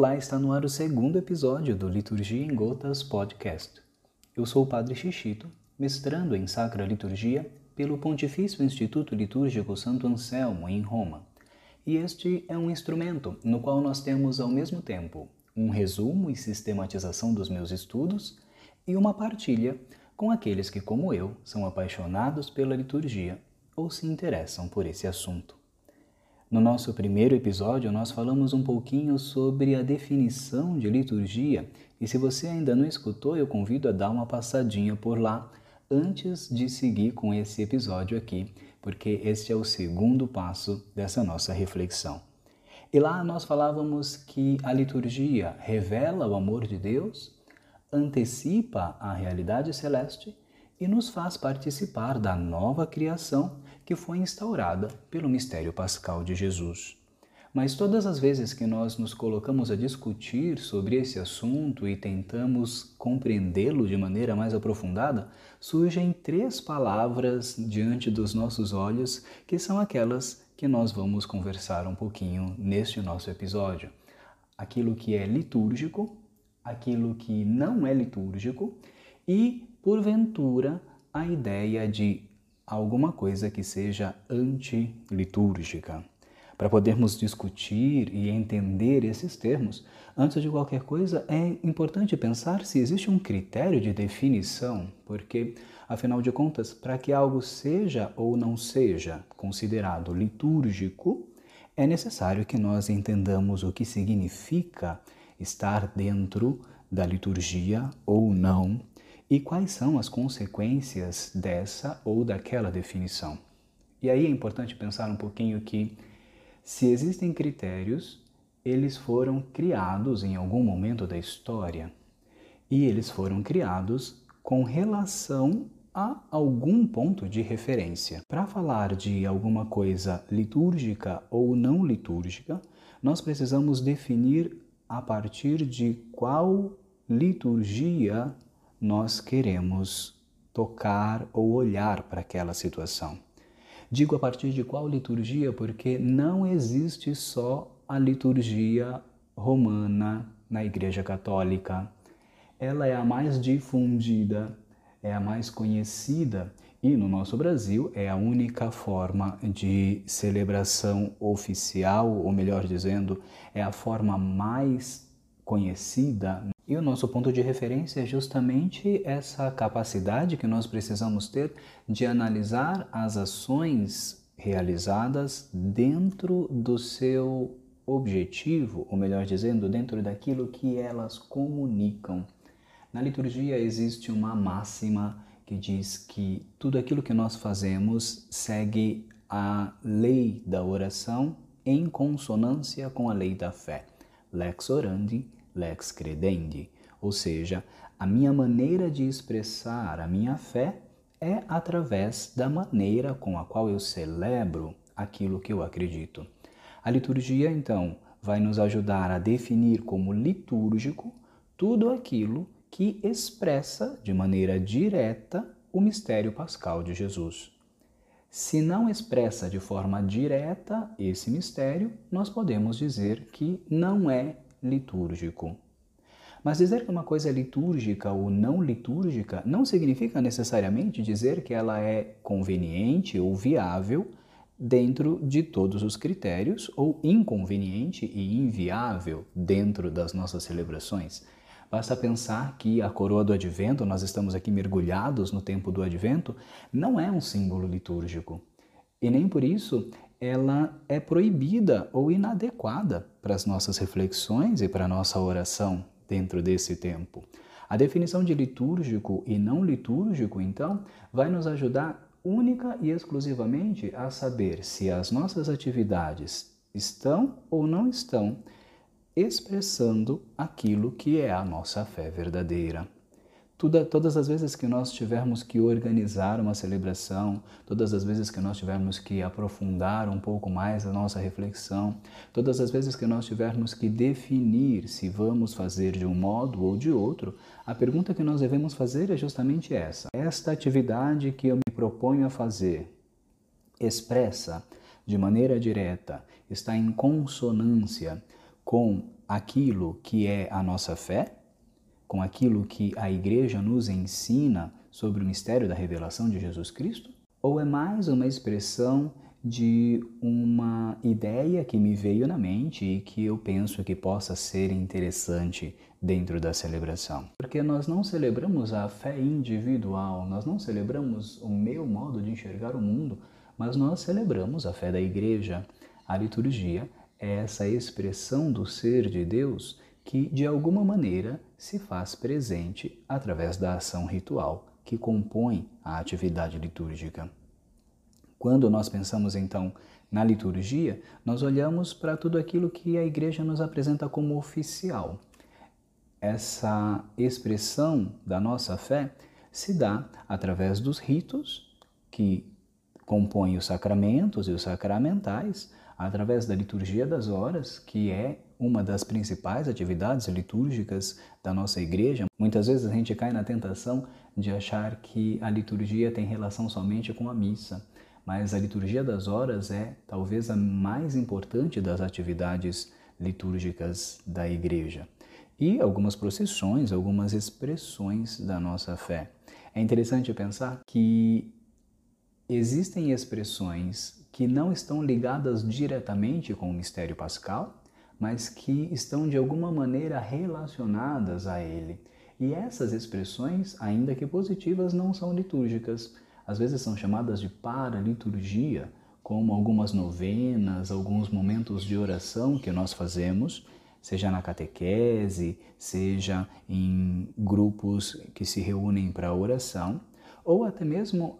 Olá, está no ar o segundo episódio do Liturgia em Gotas Podcast. Eu sou o Padre Xixito, mestrando em Sacra Liturgia pelo Pontifício Instituto Litúrgico Santo Anselmo, em Roma. E este é um instrumento no qual nós temos ao mesmo tempo um resumo e sistematização dos meus estudos e uma partilha com aqueles que, como eu, são apaixonados pela liturgia ou se interessam por esse assunto. No nosso primeiro episódio, nós falamos um pouquinho sobre a definição de liturgia, e se você ainda não escutou, eu convido a dar uma passadinha por lá antes de seguir com esse episódio aqui, porque este é o segundo passo dessa nossa reflexão. E lá nós falávamos que a liturgia revela o amor de Deus, antecipa a realidade celeste e nos faz participar da nova criação que foi instaurada pelo mistério pascal de Jesus. Mas todas as vezes que nós nos colocamos a discutir sobre esse assunto e tentamos compreendê-lo de maneira mais aprofundada, surgem três palavras diante dos nossos olhos que são aquelas que nós vamos conversar um pouquinho neste nosso episódio. Aquilo que é litúrgico, aquilo que não é litúrgico e porventura, a ideia de alguma coisa que seja antilitúrgica. Para podermos discutir e entender esses termos, antes de qualquer coisa, é importante pensar se existe um critério de definição, porque, afinal de contas, para que algo seja ou não seja considerado litúrgico, é necessário que nós entendamos o que significa estar dentro da liturgia ou não e quais são as consequências dessa ou daquela definição. E aí é importante pensar um pouquinho que, se existem critérios, eles foram criados em algum momento da história e eles foram criados com relação a algum ponto de referência. Para falar de alguma coisa litúrgica ou não litúrgica, nós precisamos definir a partir de qual liturgia nós queremos tocar ou olhar para aquela situação. Digo a partir de qual liturgia, porque não existe só a liturgia romana na Igreja Católica. Ela é a mais difundida, é a mais conhecida e no nosso Brasil é a única forma de celebração oficial, ou melhor dizendo, é a forma mais conhecida e o nosso ponto de referência é justamente essa capacidade que nós precisamos ter de analisar as ações realizadas dentro do seu objetivo, ou melhor dizendo, dentro daquilo que elas comunicam. Na liturgia existe uma máxima que diz que tudo aquilo que nós fazemos segue a lei da oração em consonância com a lei da fé. Lex orandi, lex credendi, ou seja, a minha maneira de expressar a minha fé é através da maneira com a qual eu celebro aquilo que eu acredito. A liturgia, então, vai nos ajudar a definir como litúrgico tudo aquilo que expressa de maneira direta o mistério pascal de Jesus. Se não expressa de forma direta esse mistério, nós podemos dizer que não é litúrgico. Mas dizer que uma coisa é litúrgica ou não litúrgica não significa necessariamente dizer que ela é conveniente ou viável dentro de todos os critérios ou inconveniente e inviável dentro das nossas celebrações. Basta pensar que a coroa do advento, nós estamos aqui mergulhados no tempo do advento, não é um símbolo litúrgico. E nem por isso ela é proibida ou inadequada para as nossas reflexões e para a nossa oração dentro desse tempo. A definição de litúrgico e não litúrgico, então, vai nos ajudar única e exclusivamente a saber se as nossas atividades estão ou não estão expressando aquilo que é a nossa fé verdadeira. Tudo, todas as vezes que nós tivermos que organizar uma celebração, todas as vezes que nós tivermos que aprofundar um pouco mais a nossa reflexão, todas as vezes que nós tivermos que definir se vamos fazer de um modo ou de outro, a pergunta que nós devemos fazer é justamente essa: esta atividade que eu me proponho a fazer expressa de maneira direta, está em consonância com aquilo que é a nossa fé, com aquilo que a igreja nos ensina sobre o mistério da revelação de Jesus Cristo? Ou é mais uma expressão de uma ideia que me veio na mente e que eu penso que possa ser interessante dentro da celebração. Porque nós não celebramos a fé individual, nós não celebramos o meu modo de enxergar o mundo, mas nós celebramos a fé da igreja. A liturgia é essa expressão do ser de Deus que, de alguma maneira, se faz presente através da ação ritual que compõe a atividade litúrgica. Quando nós pensamos então na liturgia, nós olhamos para tudo aquilo que a igreja nos apresenta como oficial. Essa expressão da nossa fé se dá através dos ritos que compõem os sacramentos e os sacramentais, através da liturgia das horas, que é uma das principais atividades litúrgicas da nossa igreja. Muitas vezes a gente cai na tentação de achar que a liturgia tem relação somente com a missa mas a liturgia das horas é talvez a mais importante das atividades litúrgicas da igreja. E algumas procissões, algumas expressões da nossa fé. É interessante pensar que existem expressões que não estão ligadas diretamente com o mistério pascal, mas que estão de alguma maneira relacionadas a ele. E essas expressões, ainda que positivas, não são litúrgicas às vezes são chamadas de paraliturgia, como algumas novenas, alguns momentos de oração que nós fazemos, seja na catequese, seja em grupos que se reúnem para oração, ou até mesmo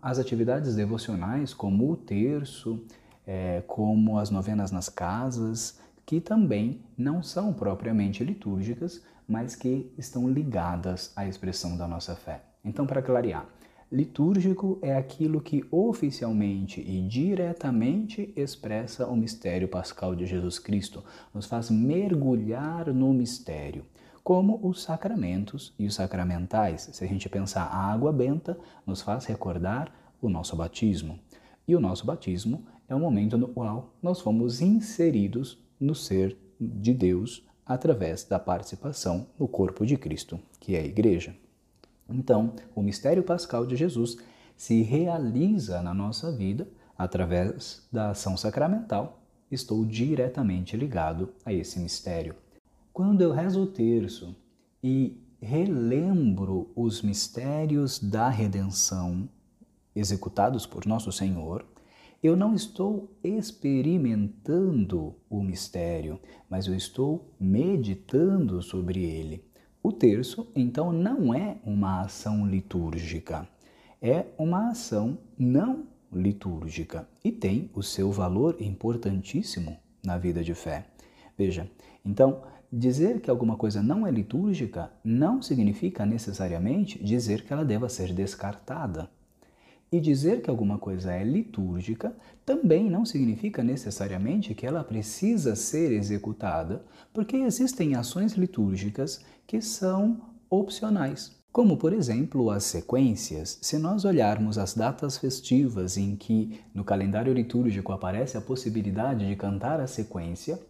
as atividades devocionais, como o terço, é, como as novenas nas casas, que também não são propriamente litúrgicas, mas que estão ligadas à expressão da nossa fé. Então, para clarear, Litúrgico é aquilo que oficialmente e diretamente expressa o mistério pascal de Jesus Cristo, nos faz mergulhar no mistério, como os sacramentos e os sacramentais. Se a gente pensar a água benta, nos faz recordar o nosso batismo. E o nosso batismo é o momento no qual nós fomos inseridos no ser de Deus através da participação no corpo de Cristo, que é a igreja. Então, o mistério pascal de Jesus se realiza na nossa vida através da ação sacramental. Estou diretamente ligado a esse mistério. Quando eu rezo o terço e relembro os mistérios da redenção executados por nosso Senhor, eu não estou experimentando o mistério, mas eu estou meditando sobre ele. O terço, então, não é uma ação litúrgica, é uma ação não litúrgica e tem o seu valor importantíssimo na vida de fé. Veja, então, dizer que alguma coisa não é litúrgica não significa necessariamente dizer que ela deva ser descartada. E dizer que alguma coisa é litúrgica também não significa necessariamente que ela precisa ser executada, porque existem ações litúrgicas que são opcionais. Como, por exemplo, as sequências. Se nós olharmos as datas festivas em que no calendário litúrgico aparece a possibilidade de cantar a sequência,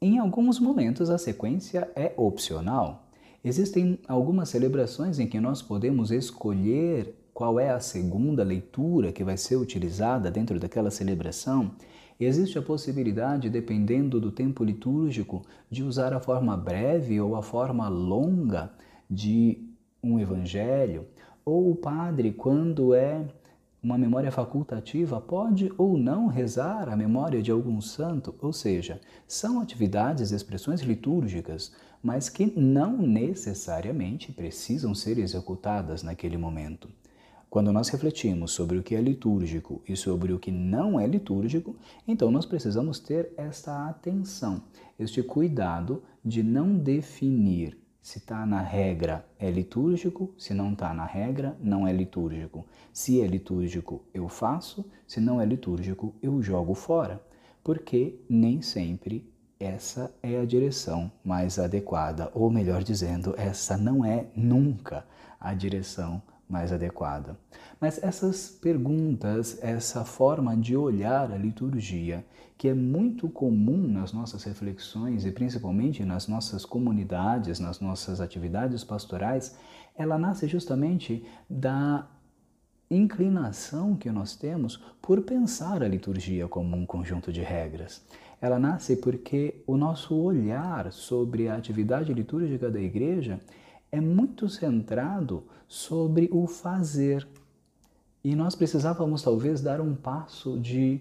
em alguns momentos a sequência é opcional. Existem algumas celebrações em que nós podemos escolher qual é a segunda leitura que vai ser utilizada dentro daquela celebração, existe a possibilidade, dependendo do tempo litúrgico, de usar a forma breve ou a forma longa de um evangelho, ou o padre, quando é uma memória facultativa, pode ou não rezar a memória de algum santo, ou seja, são atividades, expressões litúrgicas, mas que não necessariamente precisam ser executadas naquele momento. Quando nós refletimos sobre o que é litúrgico e sobre o que não é litúrgico, então nós precisamos ter esta atenção, este cuidado de não definir se está na regra é litúrgico, se não está na regra não é litúrgico. Se é litúrgico, eu faço, se não é litúrgico, eu jogo fora, porque nem sempre essa é a direção mais adequada, ou melhor dizendo, essa não é nunca a direção mais adequada. Mas essas perguntas, essa forma de olhar a liturgia, que é muito comum nas nossas reflexões e principalmente nas nossas comunidades, nas nossas atividades pastorais, ela nasce justamente da inclinação que nós temos por pensar a liturgia como um conjunto de regras. Ela nasce porque o nosso olhar sobre a atividade litúrgica da igreja é muito centrado sobre o fazer. E nós precisávamos talvez dar um passo de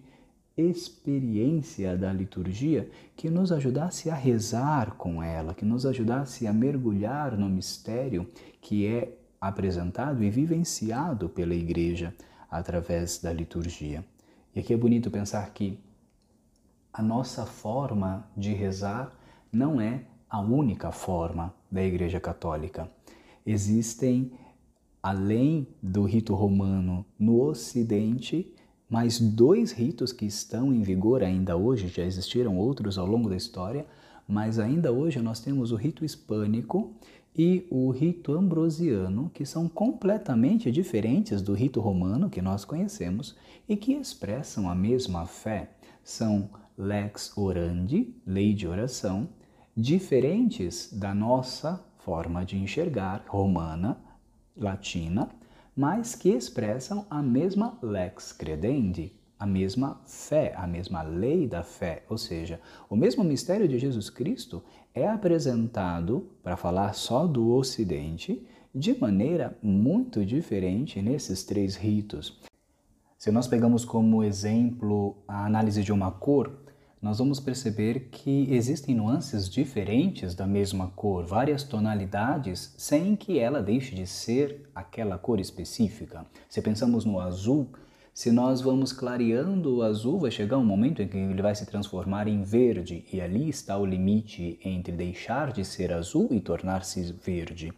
experiência da liturgia que nos ajudasse a rezar com ela, que nos ajudasse a mergulhar no mistério que é apresentado e vivenciado pela igreja através da liturgia. E aqui é bonito pensar que a nossa forma de rezar não é a única forma da Igreja Católica. Existem, além do rito romano no Ocidente, mais dois ritos que estão em vigor ainda hoje, já existiram outros ao longo da história, mas ainda hoje nós temos o rito hispânico e o rito ambrosiano, que são completamente diferentes do rito romano que nós conhecemos e que expressam a mesma fé. São lex orandi, lei de oração, diferentes da nossa forma de enxergar romana, latina, mas que expressam a mesma lex credendi, a mesma fé, a mesma lei da fé, ou seja, o mesmo mistério de Jesus Cristo é apresentado, para falar só do Ocidente, de maneira muito diferente nesses três ritos. Se nós pegamos como exemplo a análise de uma cor, nós vamos perceber que existem nuances diferentes da mesma cor, várias tonalidades, sem que ela deixe de ser aquela cor específica. Se pensamos no azul, se nós vamos clareando o azul, vai chegar um momento em que ele vai se transformar em verde, e ali está o limite entre deixar de ser azul e tornar-se verde.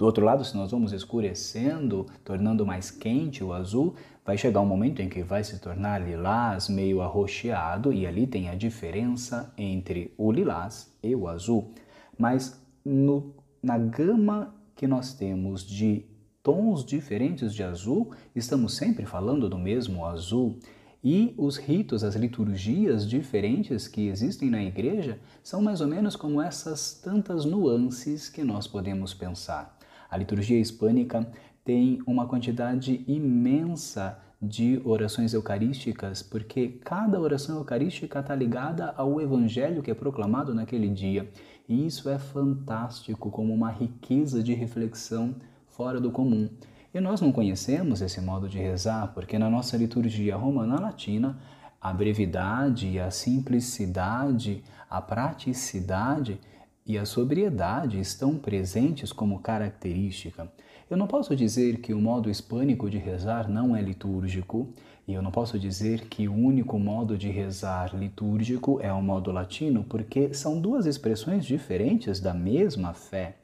Do outro lado, se nós vamos escurecendo, tornando mais quente o azul, vai chegar um momento em que vai se tornar lilás meio arroxeado e ali tem a diferença entre o lilás e o azul. Mas no, na gama que nós temos de tons diferentes de azul, estamos sempre falando do mesmo azul. E os ritos, as liturgias diferentes que existem na igreja são mais ou menos como essas tantas nuances que nós podemos pensar. A liturgia hispânica tem uma quantidade imensa de orações eucarísticas, porque cada oração eucarística está ligada ao evangelho que é proclamado naquele dia. E isso é fantástico, como uma riqueza de reflexão fora do comum. E nós não conhecemos esse modo de rezar, porque na nossa liturgia romana latina, a brevidade, a simplicidade, a praticidade e a sobriedade estão presentes como característica. Eu não posso dizer que o modo hispânico de rezar não é litúrgico, e eu não posso dizer que o único modo de rezar litúrgico é o modo latino, porque são duas expressões diferentes da mesma fé.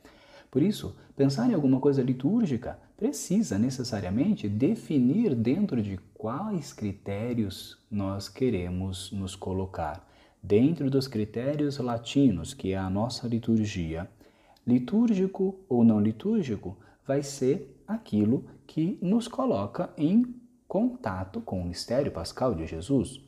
Por isso, pensar em alguma coisa litúrgica precisa necessariamente definir dentro de quais critérios nós queremos nos colocar. Dentro dos critérios latinos, que é a nossa liturgia, litúrgico ou não litúrgico, vai ser aquilo que nos coloca em contato com o mistério pascal de Jesus.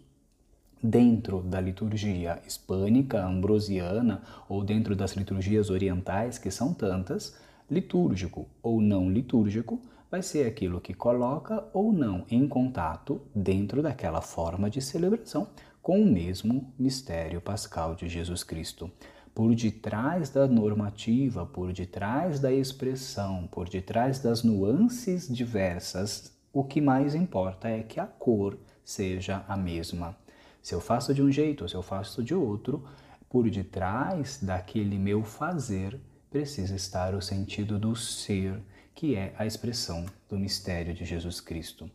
Dentro da liturgia hispânica, ambrosiana ou dentro das liturgias orientais, que são tantas, litúrgico ou não litúrgico vai ser aquilo que coloca ou não em contato dentro daquela forma de celebração com o mesmo mistério pascal de Jesus Cristo por detrás da normativa, por detrás da expressão, por detrás das nuances diversas, o que mais importa é que a cor seja a mesma. Se eu faço de um jeito se eu faço de outro, por detrás daquele meu fazer precisa estar o sentido do ser, que é a expressão do mistério de Jesus Cristo.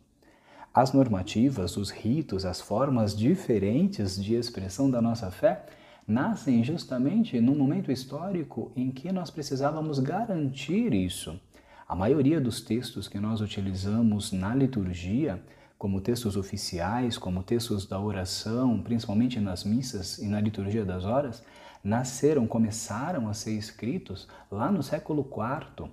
As normativas, os ritos, as formas diferentes de expressão da nossa fé nascem justamente no momento histórico em que nós precisávamos garantir isso. A maioria dos textos que nós utilizamos na liturgia, como textos oficiais, como textos da oração, principalmente nas missas e na liturgia das horas, nasceram, começaram a ser escritos lá no século IV,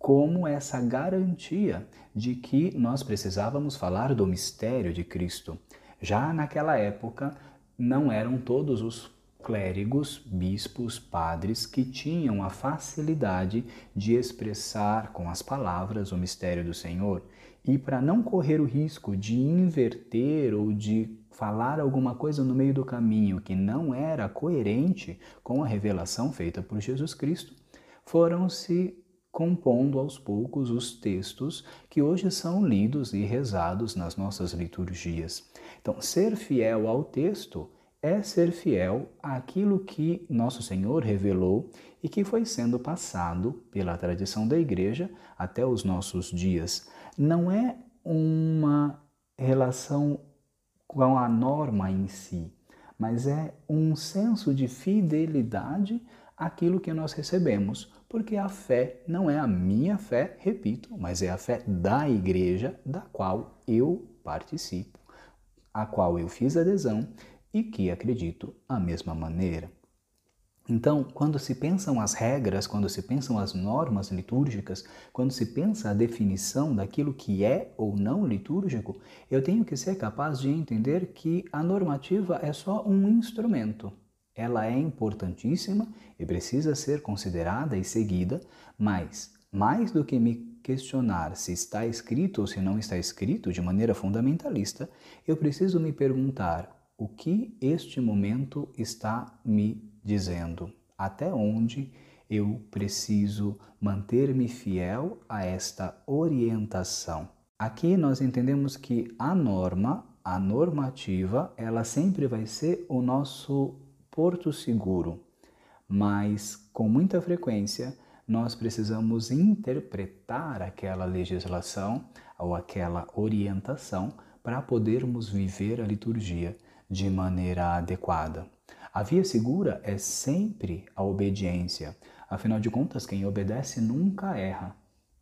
como essa garantia de que nós precisávamos falar do mistério de Cristo. Já naquela época, não eram todos os clérigos, bispos, padres que tinham a facilidade de expressar com as palavras o mistério do Senhor. E para não correr o risco de inverter ou de falar alguma coisa no meio do caminho que não era coerente com a revelação feita por Jesus Cristo, foram se compondo aos poucos os textos que hoje são lidos e rezados nas nossas liturgias. Então, ser fiel ao texto é ser fiel àquilo que nosso Senhor revelou e que foi sendo passado pela tradição da igreja até os nossos dias. Não é uma relação com a norma em si, mas é um senso de fidelidade àquilo que nós recebemos, porque a fé não é a minha fé, repito, mas é a fé da igreja da qual eu participo, a qual eu fiz adesão e que acredito a mesma maneira. Então, quando se pensam as regras, quando se pensam as normas litúrgicas, quando se pensa a definição daquilo que é ou não litúrgico, eu tenho que ser capaz de entender que a normativa é só um instrumento. Ela é importantíssima e precisa ser considerada e seguida, mas mais do que me questionar se está escrito ou se não está escrito de maneira fundamentalista, eu preciso me perguntar o que este momento está me dizendo, até onde eu preciso manter-me fiel a esta orientação. Aqui nós entendemos que a norma, a normativa, ela sempre vai ser o nosso porto seguro, mas com muita frequência nós precisamos interpretar aquela legislação ou aquela orientação para podermos viver a liturgia de maneira adequada. A via segura é sempre a obediência. Afinal de contas, quem obedece nunca erra.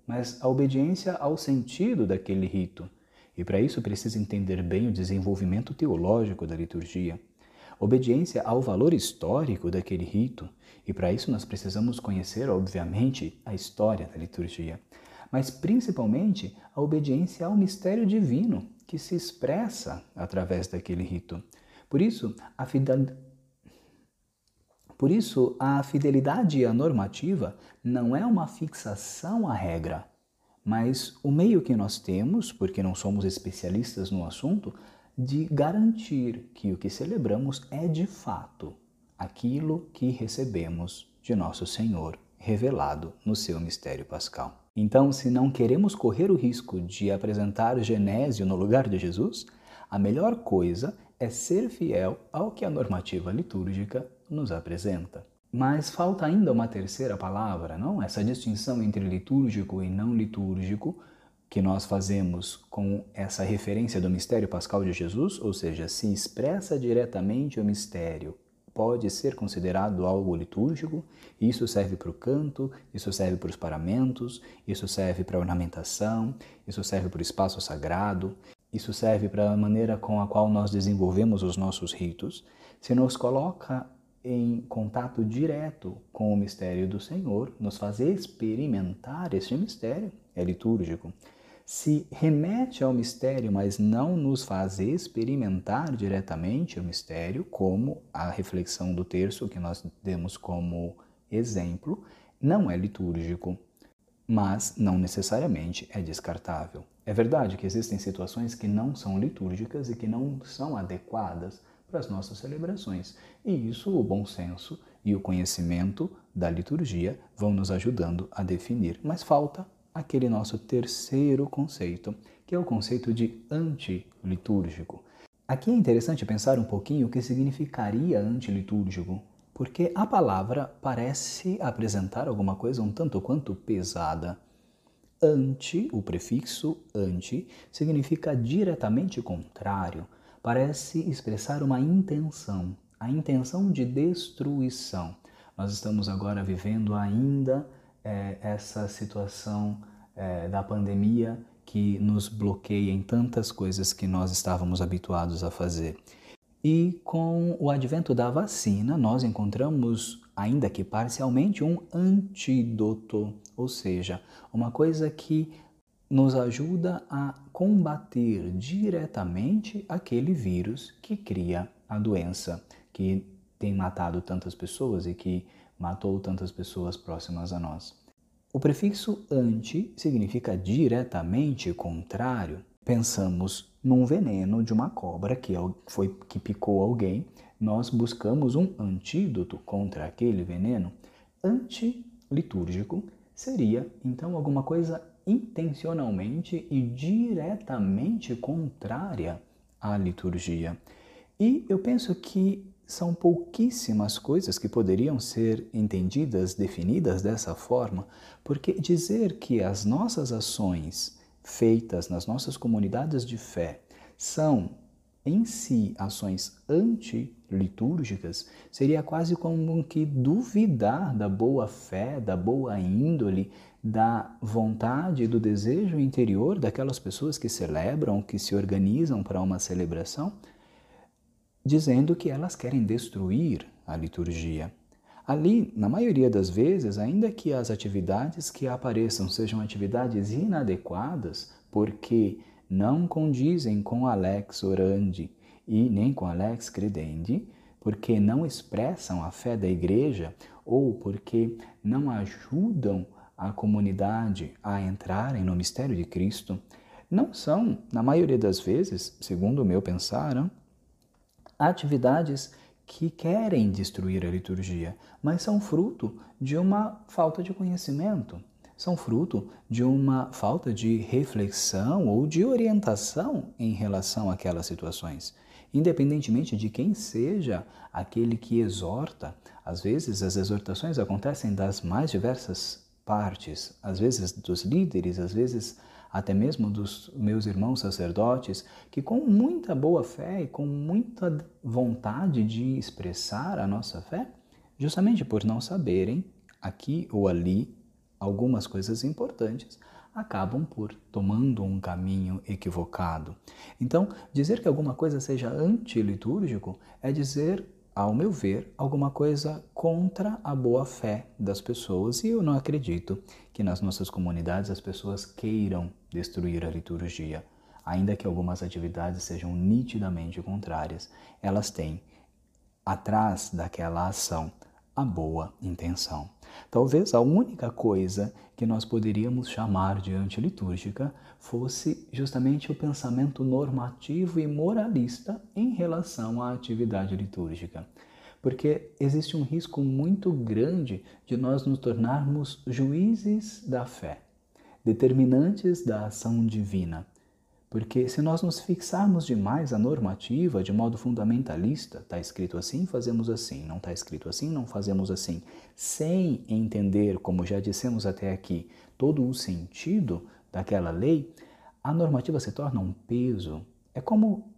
Mas a obediência ao sentido daquele rito. E para isso precisa entender bem o desenvolvimento teológico da liturgia. Obediência ao valor histórico daquele rito. E para isso nós precisamos conhecer, obviamente, a história da liturgia. Mas principalmente a obediência ao mistério divino que se expressa através daquele rito. Por isso, a fidelidade por isso, a fidelidade à normativa não é uma fixação à regra, mas o meio que nós temos, porque não somos especialistas no assunto, de garantir que o que celebramos é de fato aquilo que recebemos de nosso Senhor revelado no seu mistério pascal. Então, se não queremos correr o risco de apresentar Genésio no lugar de Jesus, a melhor coisa é ser fiel ao que a normativa litúrgica nos apresenta. Mas falta ainda uma terceira palavra, não? Essa distinção entre litúrgico e não litúrgico que nós fazemos com essa referência do mistério pascal de Jesus, ou seja, se expressa diretamente o mistério, pode ser considerado algo litúrgico. Isso serve para o canto, isso serve para os paramentos, isso serve para a ornamentação, isso serve para o espaço sagrado, isso serve para a maneira com a qual nós desenvolvemos os nossos ritos. Se nos coloca em contato direto com o mistério do Senhor, nos faz experimentar este mistério, é litúrgico. Se remete ao mistério, mas não nos faz experimentar diretamente o mistério, como a reflexão do terço que nós demos como exemplo, não é litúrgico, mas não necessariamente é descartável. É verdade que existem situações que não são litúrgicas e que não são adequadas para as nossas celebrações. E isso o bom senso e o conhecimento da liturgia vão nos ajudando a definir. Mas falta aquele nosso terceiro conceito, que é o conceito de antilitúrgico. Aqui é interessante pensar um pouquinho o que significaria antilitúrgico, porque a palavra parece apresentar alguma coisa um tanto quanto pesada. Anti, o prefixo anti, significa diretamente contrário parece expressar uma intenção, a intenção de destruição. Nós estamos agora vivendo ainda é, essa situação é, da pandemia que nos bloqueia em tantas coisas que nós estávamos habituados a fazer. E com o advento da vacina, nós encontramos ainda que parcialmente, um antídoto, ou seja, uma coisa que nos ajuda a combater diretamente aquele vírus que cria a doença, que tem matado tantas pessoas e que matou tantas pessoas próximas a nós. O prefixo anti significa diretamente contrário. Pensamos num veneno de uma cobra que foi que picou alguém, nós buscamos um antídoto contra aquele veneno. Antilitúrgico seria então alguma coisa intencionalmente e diretamente contrária à liturgia. E eu penso que são pouquíssimas coisas que poderiam ser entendidas, definidas dessa forma, porque dizer que as nossas ações feitas nas nossas comunidades de fé são em si ações antilitúrgicas seria quase como que duvidar da boa fé, da boa índole, da vontade e do desejo interior daquelas pessoas que celebram, que se organizam para uma celebração dizendo que elas querem destruir a liturgia. Ali, na maioria das vezes, ainda que as atividades que apareçam sejam atividades inadequadas, porque não condizem com Alex Orandi e nem com Alex Credendi, porque não expressam a fé da igreja ou porque não ajudam a comunidade a entrarem no mistério de Cristo, não são, na maioria das vezes, segundo o meu pensar, atividades que querem destruir a liturgia, mas são fruto de uma falta de conhecimento, são fruto de uma falta de reflexão ou de orientação em relação àquelas situações. Independentemente de quem seja aquele que exorta, às vezes as exortações acontecem das mais diversas partes, às vezes dos líderes, às vezes até mesmo dos meus irmãos sacerdotes, que com muita boa fé e com muita vontade de expressar a nossa fé, justamente por não saberem aqui ou ali algumas coisas importantes, acabam por tomando um caminho equivocado. Então, dizer que alguma coisa seja antilitúrgico é dizer ao meu ver, alguma coisa contra a boa fé das pessoas e eu não acredito que nas nossas comunidades as pessoas queiram destruir a liturgia. Ainda que algumas atividades sejam nitidamente contrárias, elas têm atrás daquela ação a boa intenção. Talvez a única coisa que nós poderíamos chamar de antilitúrgica fosse justamente o pensamento normativo e moralista em relação à atividade litúrgica. Porque existe um risco muito grande de nós nos tornarmos juízes da fé, determinantes da ação divina porque se nós nos fixarmos demais a normativa de modo fundamentalista, está escrito assim, fazemos assim, não está escrito assim, não fazemos assim, sem entender, como já dissemos até aqui, todo o sentido daquela lei, a normativa se torna um peso. É como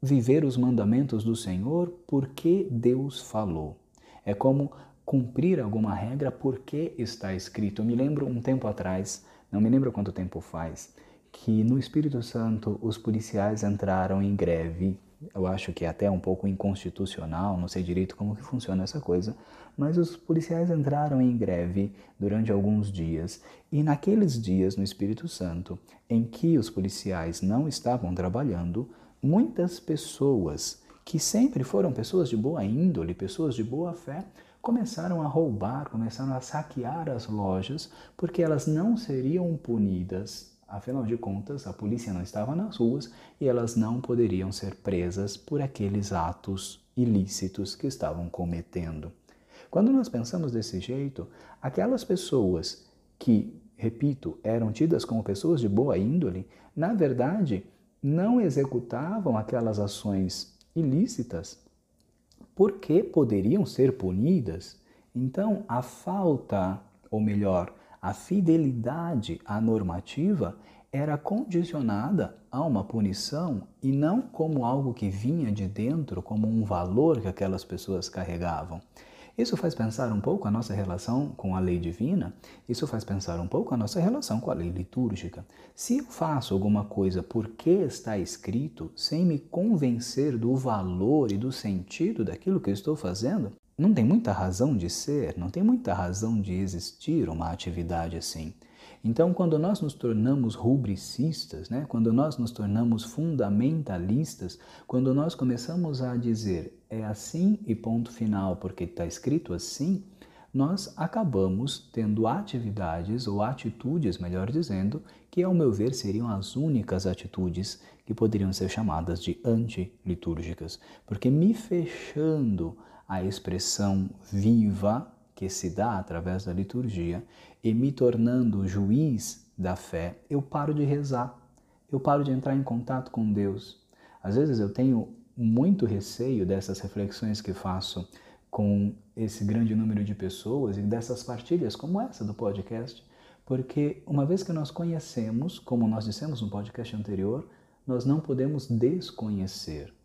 viver os mandamentos do Senhor porque Deus falou. É como cumprir alguma regra porque está escrito. Eu me lembro um tempo atrás, não me lembro quanto tempo faz, que no Espírito Santo os policiais entraram em greve. Eu acho que é até um pouco inconstitucional, não sei direito como que funciona essa coisa, mas os policiais entraram em greve durante alguns dias e naqueles dias no Espírito Santo em que os policiais não estavam trabalhando, muitas pessoas que sempre foram pessoas de boa índole, pessoas de boa fé, começaram a roubar, começaram a saquear as lojas, porque elas não seriam punidas Afinal de contas, a polícia não estava nas ruas e elas não poderiam ser presas por aqueles atos ilícitos que estavam cometendo. Quando nós pensamos desse jeito, aquelas pessoas que, repito, eram tidas como pessoas de boa índole, na verdade, não executavam aquelas ações ilícitas porque poderiam ser punidas. Então, a falta, ou melhor, a fidelidade à normativa era condicionada a uma punição e não como algo que vinha de dentro, como um valor que aquelas pessoas carregavam. Isso faz pensar um pouco a nossa relação com a lei divina, isso faz pensar um pouco a nossa relação com a lei litúrgica. Se eu faço alguma coisa porque está escrito, sem me convencer do valor e do sentido daquilo que eu estou fazendo, não tem muita razão de ser, não tem muita razão de existir uma atividade assim. Então, quando nós nos tornamos rubricistas, né, quando nós nos tornamos fundamentalistas, quando nós começamos a dizer é assim e ponto final porque está escrito assim, nós acabamos tendo atividades ou atitudes, melhor dizendo, que ao meu ver seriam as únicas atitudes que poderiam ser chamadas de antilitúrgicas, porque me fechando a expressão viva que se dá através da liturgia e me tornando juiz da fé, eu paro de rezar, eu paro de entrar em contato com Deus. Às vezes eu tenho muito receio dessas reflexões que faço com esse grande número de pessoas e dessas partilhas como essa do podcast, porque uma vez que nós conhecemos, como nós dissemos no podcast anterior, nós não podemos desconhecer.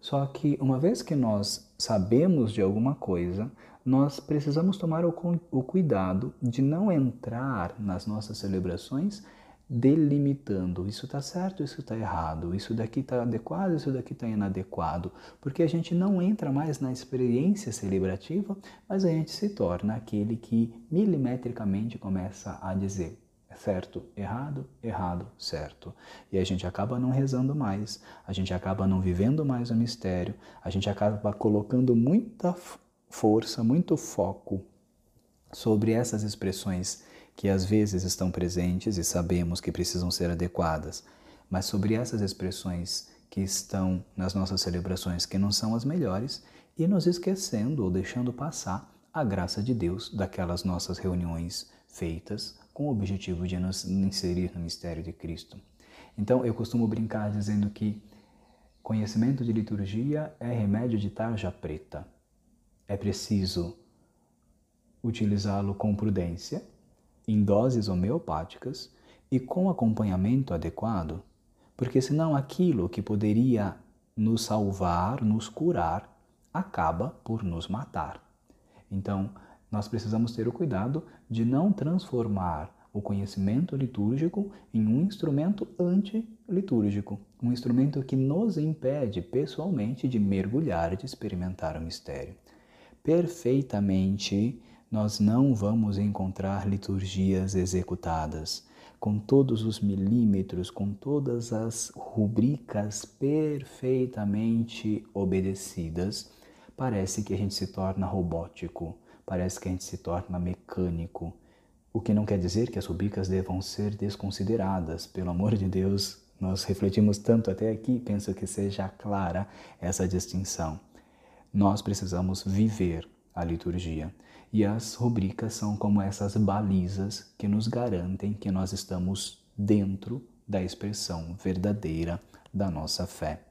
Só que uma vez que nós sabemos de alguma coisa, nós precisamos tomar o, o cuidado de não entrar nas nossas celebrações delimitando. Isso está certo, isso está errado, isso daqui está adequado, isso daqui está inadequado, porque a gente não entra mais na experiência celebrativa, mas a gente se torna aquele que milimetricamente começa a dizer certo, errado, errado, certo. E a gente acaba não rezando mais, a gente acaba não vivendo mais o mistério, a gente acaba colocando muita força, muito foco sobre essas expressões que às vezes estão presentes e sabemos que precisam ser adequadas, mas sobre essas expressões que estão nas nossas celebrações que não são as melhores e nos esquecendo ou deixando passar a graça de Deus daquelas nossas reuniões feitas com o objetivo de nos inserir no mistério de Cristo. Então eu costumo brincar dizendo que conhecimento de liturgia é remédio de tarja preta. É preciso utilizá-lo com prudência em doses homeopáticas e com acompanhamento adequado, porque senão aquilo que poderia nos salvar, nos curar, acaba por nos matar. Então, nós precisamos ter o cuidado de não transformar o conhecimento litúrgico em um instrumento antilitúrgico, um instrumento que nos impede pessoalmente de mergulhar, de experimentar o mistério. Perfeitamente nós não vamos encontrar liturgias executadas com todos os milímetros, com todas as rubricas perfeitamente obedecidas. Parece que a gente se torna robótico, parece que a gente se torna mecânico. O que não quer dizer que as rubricas devam ser desconsideradas. Pelo amor de Deus, nós refletimos tanto até aqui, penso que seja clara essa distinção. Nós precisamos viver a liturgia. E as rubricas são como essas balizas que nos garantem que nós estamos dentro da expressão verdadeira da nossa fé.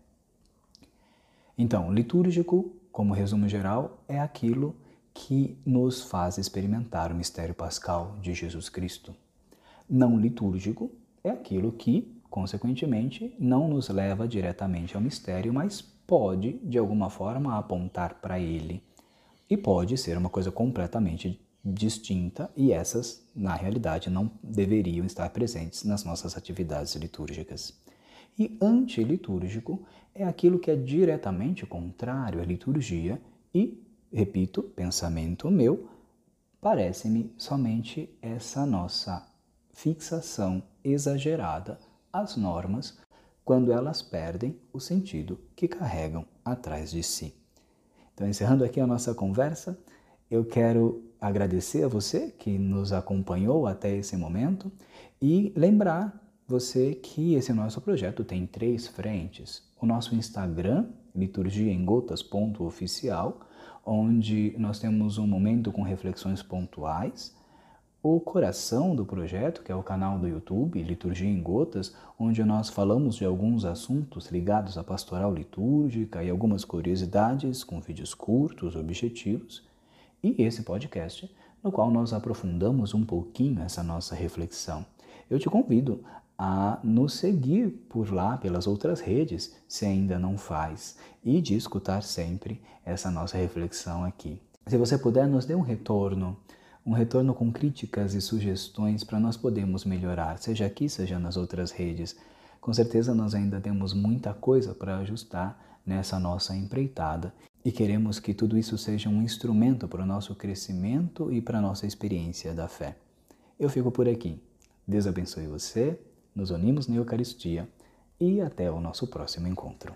Então, litúrgico, como resumo geral, é aquilo que nos faz experimentar o mistério pascal de Jesus Cristo. Não litúrgico é aquilo que, consequentemente, não nos leva diretamente ao mistério, mas pode, de alguma forma, apontar para ele e pode ser uma coisa completamente distinta e essas, na realidade, não deveriam estar presentes nas nossas atividades litúrgicas. E antilitúrgico é aquilo que é diretamente contrário à liturgia e, repito, pensamento meu, parece-me somente essa nossa fixação exagerada às normas quando elas perdem o sentido que carregam atrás de si. Então, encerrando aqui a nossa conversa, eu quero agradecer a você que nos acompanhou até esse momento e lembrar você que esse nosso projeto tem três frentes. O nosso Instagram, liturgiaemgotas.oficial, onde nós temos um momento com reflexões pontuais o coração do projeto, que é o canal do YouTube, Liturgia em Gotas, onde nós falamos de alguns assuntos ligados à pastoral litúrgica e algumas curiosidades com vídeos curtos, objetivos, e esse podcast, no qual nós aprofundamos um pouquinho essa nossa reflexão. Eu te convido a nos seguir por lá, pelas outras redes, se ainda não faz, e de escutar sempre essa nossa reflexão aqui. Se você puder, nos dê um retorno, um retorno com críticas e sugestões para nós podermos melhorar, seja aqui, seja nas outras redes. Com certeza nós ainda temos muita coisa para ajustar nessa nossa empreitada e queremos que tudo isso seja um instrumento para o nosso crescimento e para a nossa experiência da fé. Eu fico por aqui. Deus abençoe você nos unimos na Eucaristia e até o nosso próximo encontro.